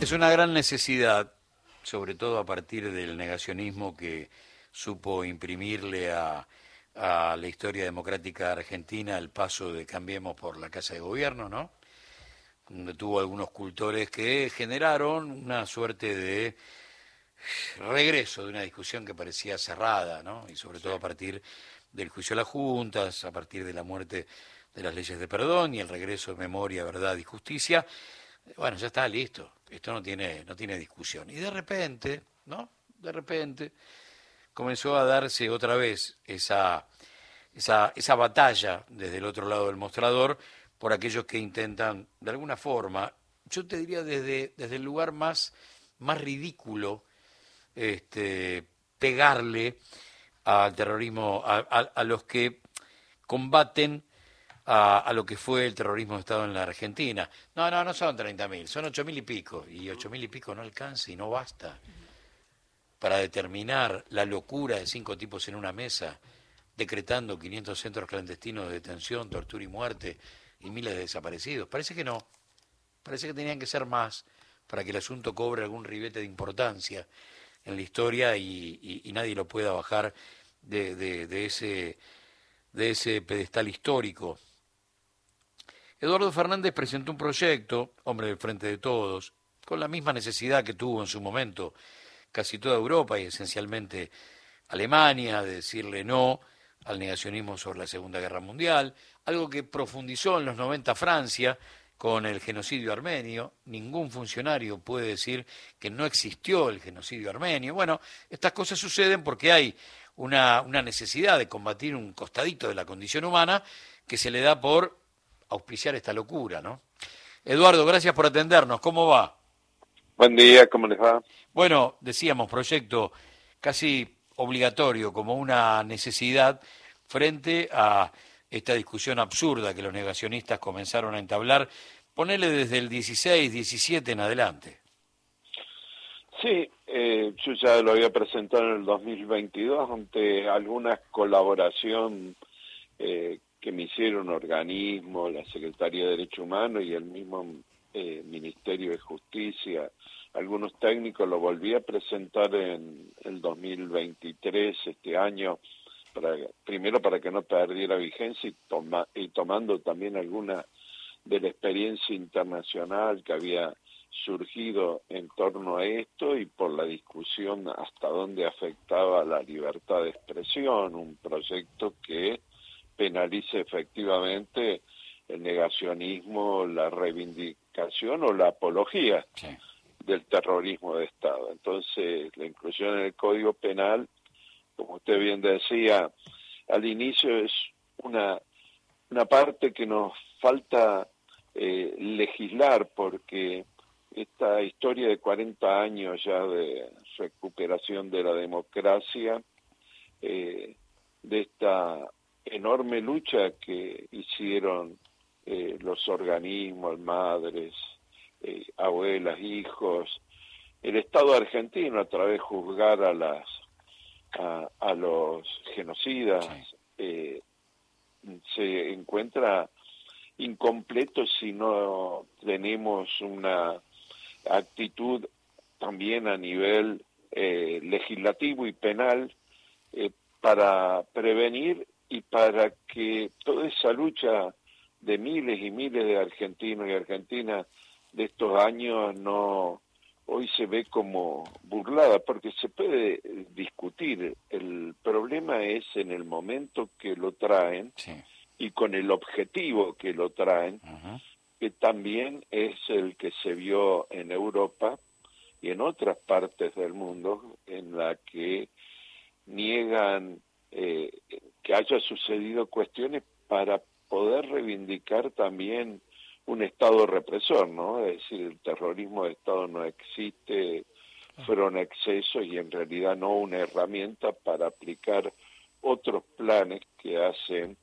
Es una gran necesidad, sobre todo a partir del negacionismo que supo imprimirle a, la historia democrática argentina el paso de Cambiemos por la Casa de Gobierno, ¿no? Donde tuvo algunos cultores que generaron una suerte de regreso de una discusión que parecía cerrada, ¿no? Y sobre todo a partir del juicio a las juntas, a partir de la muerte de las leyes de perdón y el regreso de memoria, verdad y justicia. Bueno, ya está listo esto no tiene, no tiene discusión. Y de repente, ¿no? De repente comenzó a darse otra vez esa, esa, esa batalla desde el otro lado del mostrador por aquellos que intentan, de alguna forma, yo te diría desde, desde el lugar más, más ridículo, este, pegarle al terrorismo, a, a los que combaten a, lo que fue el terrorismo de Estado en la Argentina. No, no, no son 30.000, son 8.000 y pico. Y 8.000 y pico no alcanza y no basta para determinar la locura de cinco tipos en una mesa, decretando 500 centros clandestinos de detención, tortura y muerte y miles de desaparecidos. Parece que no. Parece que tenían que ser más para que el asunto cobre algún ribete de importancia en la historia y, nadie lo pueda bajar de, de, ese, de ese pedestal histórico. Eduardo Fernández presentó un proyecto, hombre del Frente de Todos, con la misma necesidad que tuvo en su momento casi toda Europa y esencialmente Alemania, de decirle no al negacionismo sobre la Segunda Guerra Mundial, algo que profundizó en los 90 Francia con el genocidio armenio. Ningún funcionario puede decir que no existió el genocidio armenio. Bueno, estas cosas suceden porque hay una, necesidad de combatir un costadito de la condición humana que se le da por auspiciar esta locura, ¿no? Eduardo, gracias por atendernos. ¿Cómo va? Buen día, ¿cómo les va? Bueno, decíamos, proyecto casi obligatorio, como una necesidad frente a esta discusión absurda que los negacionistas comenzaron a entablar. Ponele desde el 16, 17 en adelante. Sí, eh, yo ya lo había presentado en el 2022 ante alguna colaboración eh, que me hicieron organismo, la Secretaría de Derechos Humanos y el mismo eh, Ministerio de Justicia, algunos técnicos, lo volví a presentar en el 2023, este año, para, primero para que no perdiera vigencia y, toma, y tomando también alguna de la experiencia internacional que había surgido en torno a esto y por la discusión hasta dónde afectaba la libertad de expresión, un proyecto que penalice efectivamente el negacionismo, la reivindicación o la apología del terrorismo de Estado. Entonces, la inclusión en el Código Penal, como usted bien decía, al inicio es una, una parte que nos falta eh, legislar porque esta historia de 40 años ya de recuperación de la democracia, eh, de esta enorme lucha que hicieron eh, los organismos, madres, eh, abuelas, hijos, el Estado argentino a través de juzgar a las a, los genocidas eh, se encuentra incompleto si no tenemos una actitud también a nivel legislativo y penal para prevenir y para que toda esa lucha de miles y miles de argentinos y argentinas de estos años no hoy se ve como burlada porque se puede discutir. El problema es en el momento que lo traen y con el objetivo que lo traen que también es el que se vio en Europa y en otras partes del mundo en la que niegan eh, que haya sucedido cuestiones para poder reivindicar también un Estado represor, ¿no? Es decir, el terrorismo de Estado no existe, fueron excesos y en realidad no una herramienta para aplicar otros planes que hacen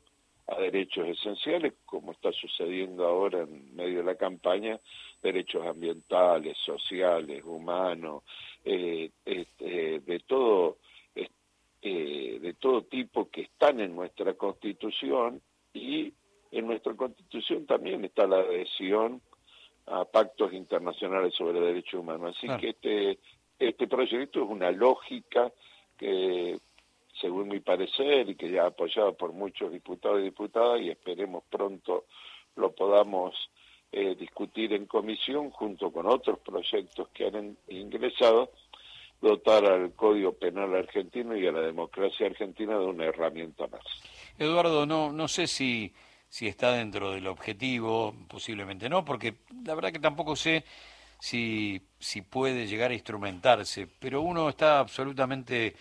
a derechos esenciales, como está sucediendo ahora en medio de la campaña, derechos ambientales, sociales, humanos, eh, este, de todo de todo tipo que están en nuestra Constitución y en nuestra Constitución también está la adhesión a pactos internacionales sobre derechos humanos. Así que este, este proyecto es una lógica que, según mi parecer, y que ya apoyado por muchos diputados y diputadas, y esperemos pronto lo podamos eh, discutir en comisión junto con otros proyectos que han ingresado, dotar al Código Penal argentino y a la democracia argentina de una herramienta más. Eduardo, no, no sé si, si está dentro del objetivo, posiblemente no, porque la verdad que tampoco sé si, si puede llegar a instrumentarse, pero uno está absolutamente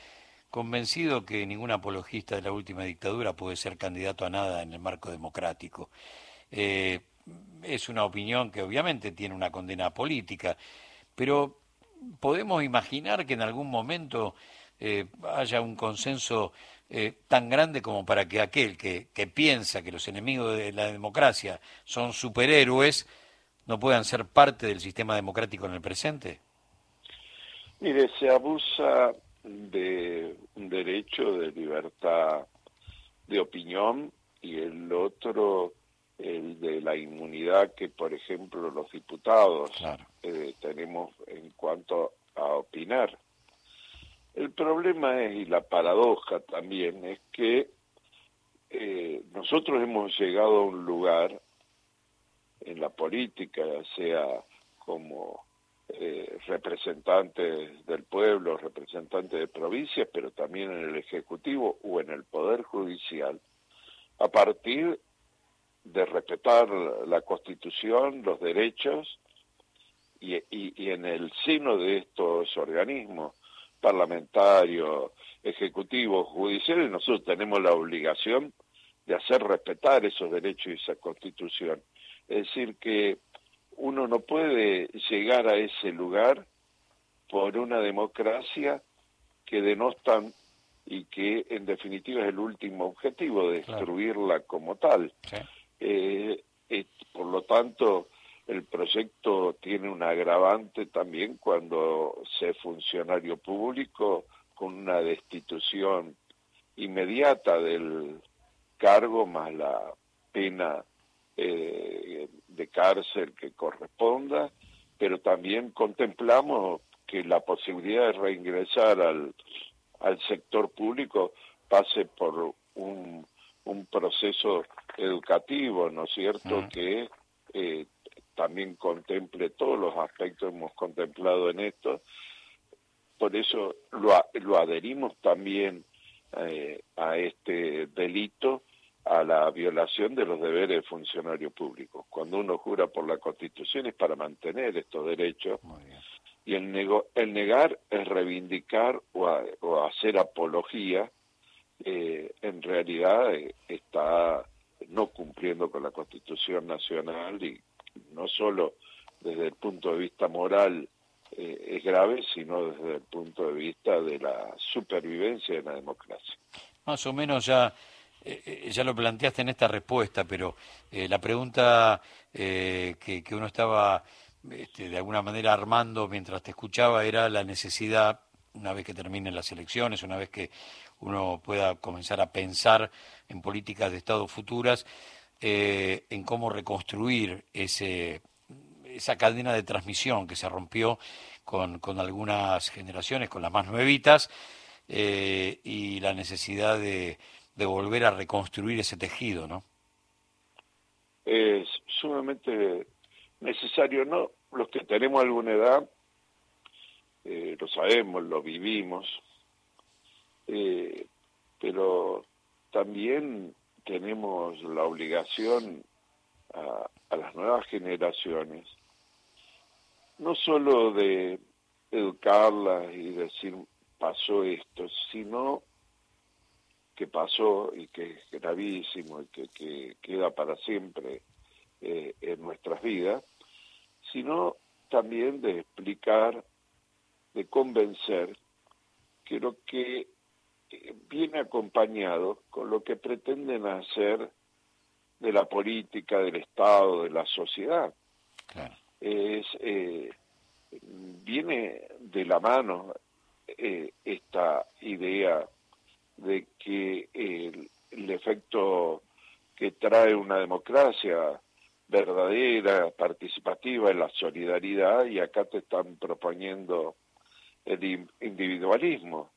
convencido que ningún apologista de la última dictadura puede ser candidato a nada en el marco democrático. Eh, es una opinión que obviamente tiene una condena política, pero podemos imaginar que en algún momento eh, haya un consenso eh, tan grande como para que aquel que, que piensa que los enemigos de la democracia son superhéroes no puedan ser parte del sistema democrático en el presente? Mire, se abusa de un derecho de libertad de opinión y el otro el de la inmunidad que, por ejemplo, los diputados eh, tenemos en cuanto a opinar. El problema es, y la paradoja también, es que eh, nosotros hemos llegado a un lugar en la política, sea como eh, representantes del pueblo, representantes de provincias, pero también en el Ejecutivo o en el Poder Judicial, a partir de respetar la Constitución, los derechos, y, y, en el seno de estos organismos parlamentarios, ejecutivos, judiciales, nosotros tenemos la obligación de hacer respetar esos derechos y esa Constitución. Es decir, que uno no puede llegar a ese lugar por una democracia que denostan y que en definitiva es el último objetivo, destruirla como tal. Eh, por lo tanto, el proyecto tiene un agravante también cuando se es funcionario público con una destitución inmediata del cargo más la pena eh, de cárcel que corresponda, pero también contemplamos que la posibilidad de reingresar al, al sector público pase por un, un proceso educativo, ¿no es cierto?, que eh, también contemple todos los aspectos que hemos contemplado en esto. Por eso lo, lo adherimos también eh, a este delito a la violación de los deberes de funcionario público. Cuando uno jura por la Constitución es para mantener estos derechos y el, nego el negar es reivindicar o, hacer apología, eh, en realidad eh, está no cumpliendo con la Constitución Nacional y no solo desde el punto de vista moral eh, es grave, sino desde el punto de vista de la supervivencia de la democracia. Más o menos ya eh, ya lo planteaste en esta respuesta, pero eh, la pregunta que, que, uno estaba este, de alguna manera armando mientras te escuchaba era la necesidad, una vez que terminen las elecciones, una vez que uno pueda comenzar a pensar en políticas de Estado futuras, en cómo reconstruir ese, esa cadena de transmisión que se rompió con, con algunas generaciones, con las más nuevitas, y la necesidad de de volver a reconstruir ese tejido, ¿no? Es sumamente necesario, ¿no? Los que tenemos alguna edad, eh, lo sabemos, lo vivimos, eh, pero también tenemos la obligación a, las nuevas generaciones, no solo de educarlas y decir pasó esto, sino que pasó y que es gravísimo y que, queda para siempre eh, en nuestras vidas, sino también de explicar, de convencer que lo que viene acompañado con lo que pretenden hacer de la política, del Estado, de la sociedad. Es, eh, viene de la mano esta idea de que el, efecto que trae una democracia verdadera, participativa, en la solidaridad, y acá te están proponiendo el individualismo.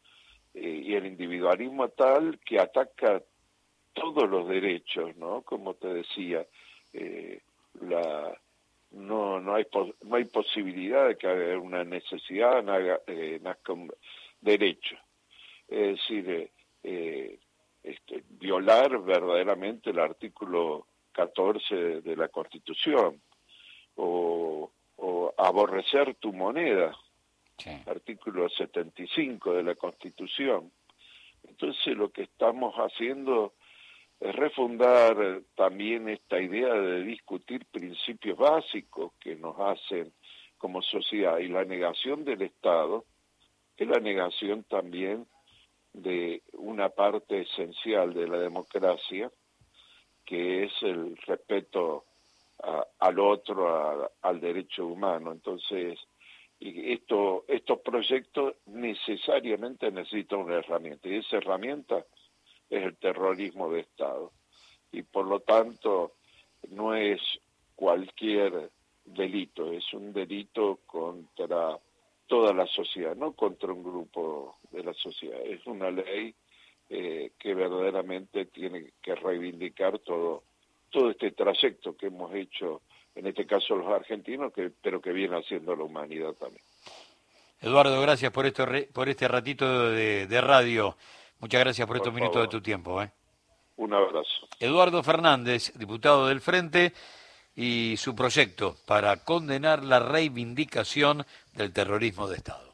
Eh, y el individualismo tal que ataca todos los derechos, ¿no? Como te decía, eh, la, no, no, hay no hay posibilidad de que haya una necesidad eh, nazca un derecho. Es decir, eh, este, violar verdaderamente el artículo 14 de la Constitución o aborrecer tu moneda, artículo 75 de la Constitución. Entonces lo que estamos haciendo es refundar también esta idea de discutir principios básicos que nos hacen como sociedad y la negación del Estado es la negación también de una parte esencial de la democracia que es el respeto al otro, al derecho humano. Entonces, y esto, estos proyectos necesariamente necesitan una herramienta, y esa herramienta es el terrorismo de Estado. Y por lo tanto, no es cualquier delito, es un delito contra toda la sociedad, no contra un grupo de la sociedad. Es una ley eh, que verdaderamente tiene que reivindicar todo, todo este trayecto que hemos hecho en este caso los argentinos, que, pero que viene haciendo la humanidad también. Eduardo, gracias por, esto, por este ratito de, radio. Muchas gracias por, estos minutos de tu tiempo. ¿eh? Un abrazo. Eduardo Fernández, diputado del Frente, y su proyecto para condenar la reivindicación del terrorismo de Estado.